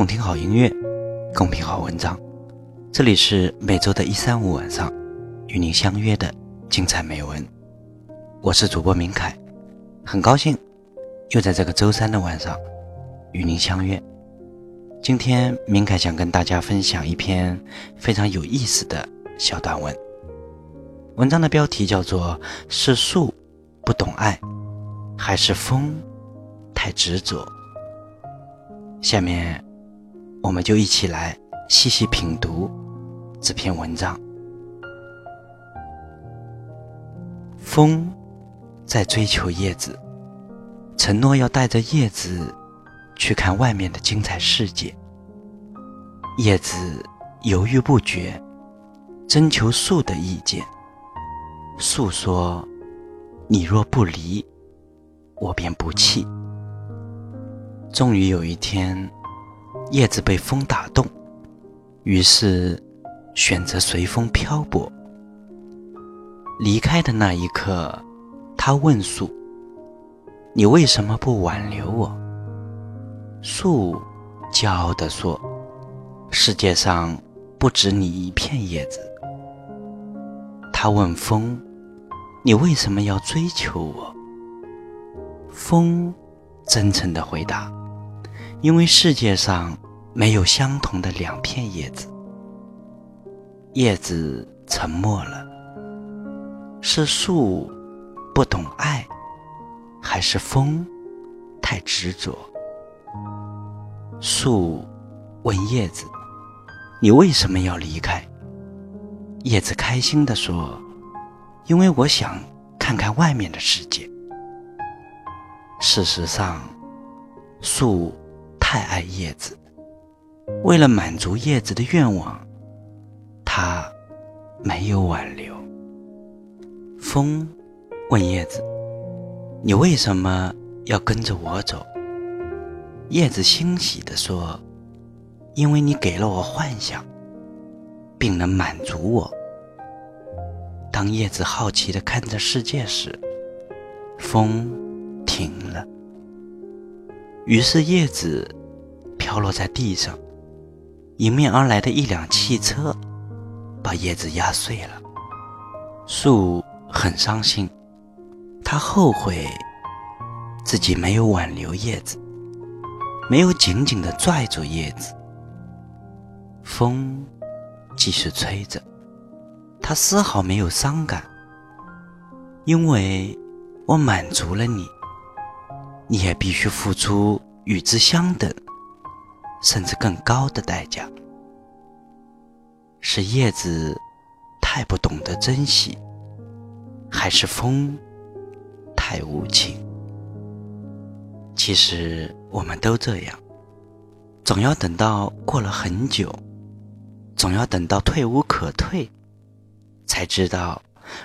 共听好音乐，共品好文章。这里是每周的一三五晚上与您相约的精彩美文。我是主播明凯，很高兴又在这个周三的晚上与您相约。今天明凯想跟大家分享一篇非常有意思的小短文。文章的标题叫做“是树不懂爱，还是风太执着”。下面，我们就一起来细细品读这篇文章。风在追求叶子，承诺要带着叶子去看外面的精彩世界。叶子犹豫不决，征求树的意见。树说：“你若不离，我便不弃。”终于有一天，叶子被风打动，于是选择随风漂泊。离开的那一刻，他问树：“你为什么不挽留我？”树骄傲地说：“世界上不止你一片叶子。”他问风：“你为什么要追求我？”风真诚地回答。因为世界上没有相同的两片叶子，叶子沉默了。是树不懂爱，还是风太执着？树问叶子：“你为什么要离开？”叶子开心地说：“因为我想看看外面的世界。”事实上，树。太爱叶子，为了满足叶子的愿望，他没有挽留。风问叶子：“你为什么要跟着我走？”叶子欣喜地说：“因为你给了我幻想，并能满足我。”当叶子好奇地看着世界时，风停了。于是叶子。飘落在地上，迎面而来的一辆汽车把叶子压碎了。树很伤心，他后悔自己没有挽留叶子，没有紧紧地拽住叶子。风继续吹着，他丝毫没有伤感，因为我满足了你，你也必须付出与之相等。甚至更高的代价，是叶子太不懂得珍惜，还是风太无情？其实我们都这样，总要等到过了很久，总要等到退无可退，才知道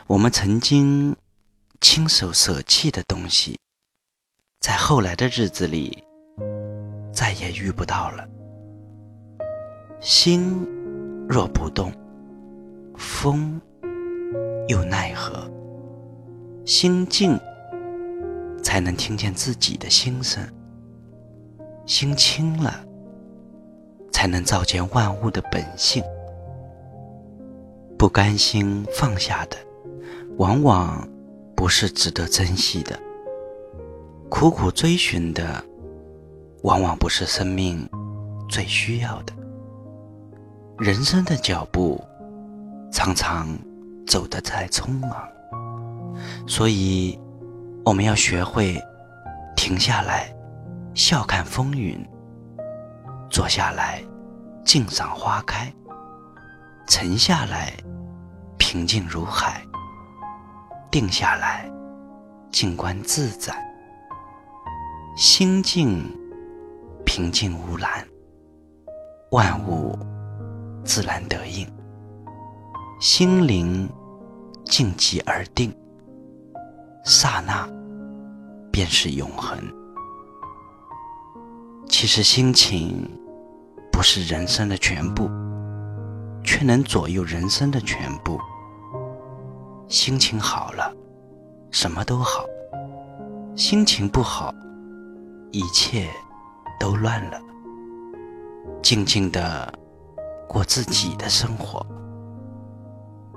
我们曾经亲手舍弃的东西，在后来的日子里。再也遇不到了。心若不动，风又奈何？心静，才能听见自己的心声；心清了，才能照见万物的本性。不甘心放下的，往往不是值得珍惜的；苦苦追寻的。往往不是生命最需要的。人生的脚步常常走得太匆忙，所以我们要学会停下来，笑看风云；坐下来，静赏花开；沉下来，平静如海；定下来，静观自在。心静。平静无澜，万物自然得应；心灵静极而定，刹那便是永恒。其实，心情不是人生的全部，却能左右人生的全部。心情好了，什么都好；心情不好，一切。都乱了。静静的过自己的生活。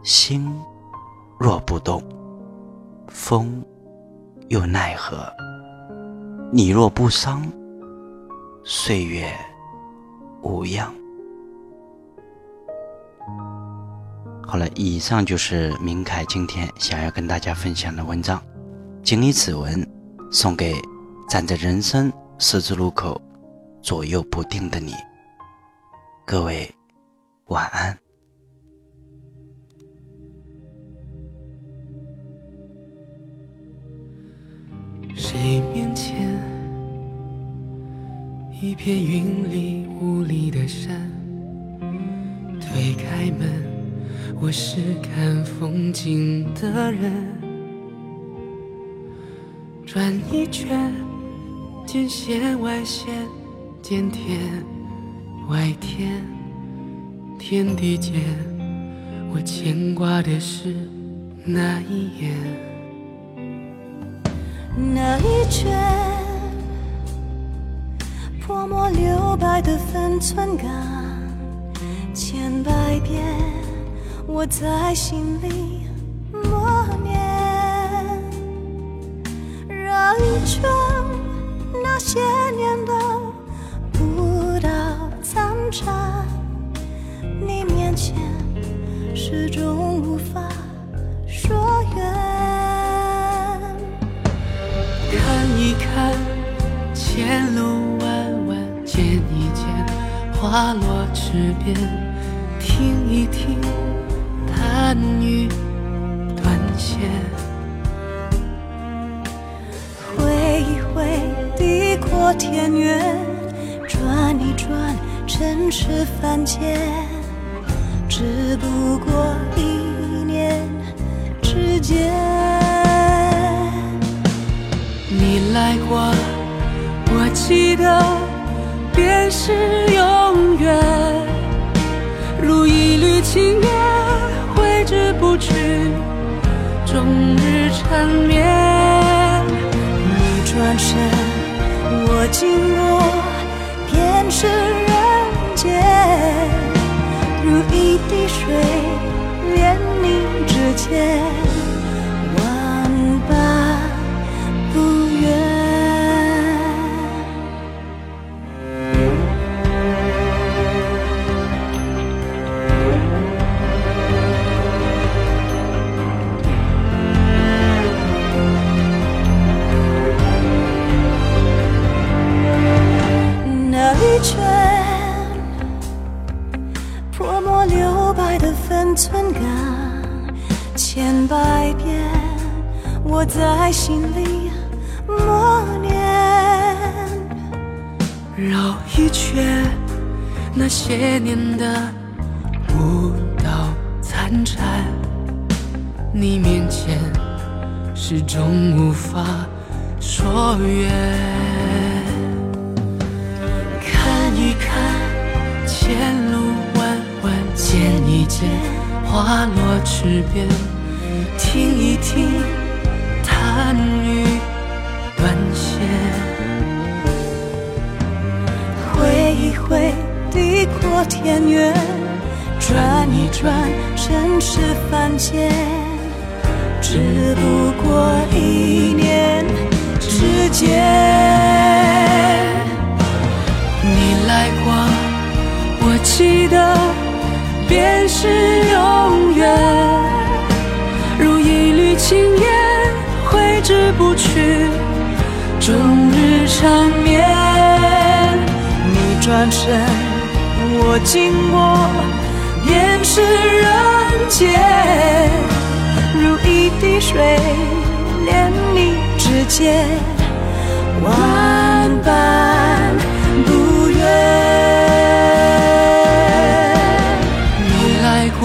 心若不动，风又奈何？你若不伤，岁月无恙。好了，以上就是明凯今天想要跟大家分享的文章。仅以此文送给站在人生十字路口左右不定的你。各位晚安。谁面前一片云里雾里的山？推开门，我是看风景的人。转一圈，见线外线，见天外天，天地间，我牵挂的是那一眼。那一卷泼墨留白的分寸感，千百遍我在心里默念。绕一圈那些年的残渣，你面前始终无法说远。一看前路弯弯，见一见花落池边，听一听弹雨断线，挥一挥地阔天远，尘世凡间，只不过一念之间。你来过，我记得便是永远，如一缕青烟挥之不去，终日缠绵。你转身，我经过，便是间，如一滴水连你指尖。在心里默念。绕一圈，那些年的舞蹈残蝉，你面前始终无法说远。看一看前路弯弯，见一见。花落池边，听一听弹雨断线，挥一挥地阔天远，转一转尘世凡间，去，终日缠绵。你转身，我经过，便是人间，如一滴水连你指尖，万般不愿。你来过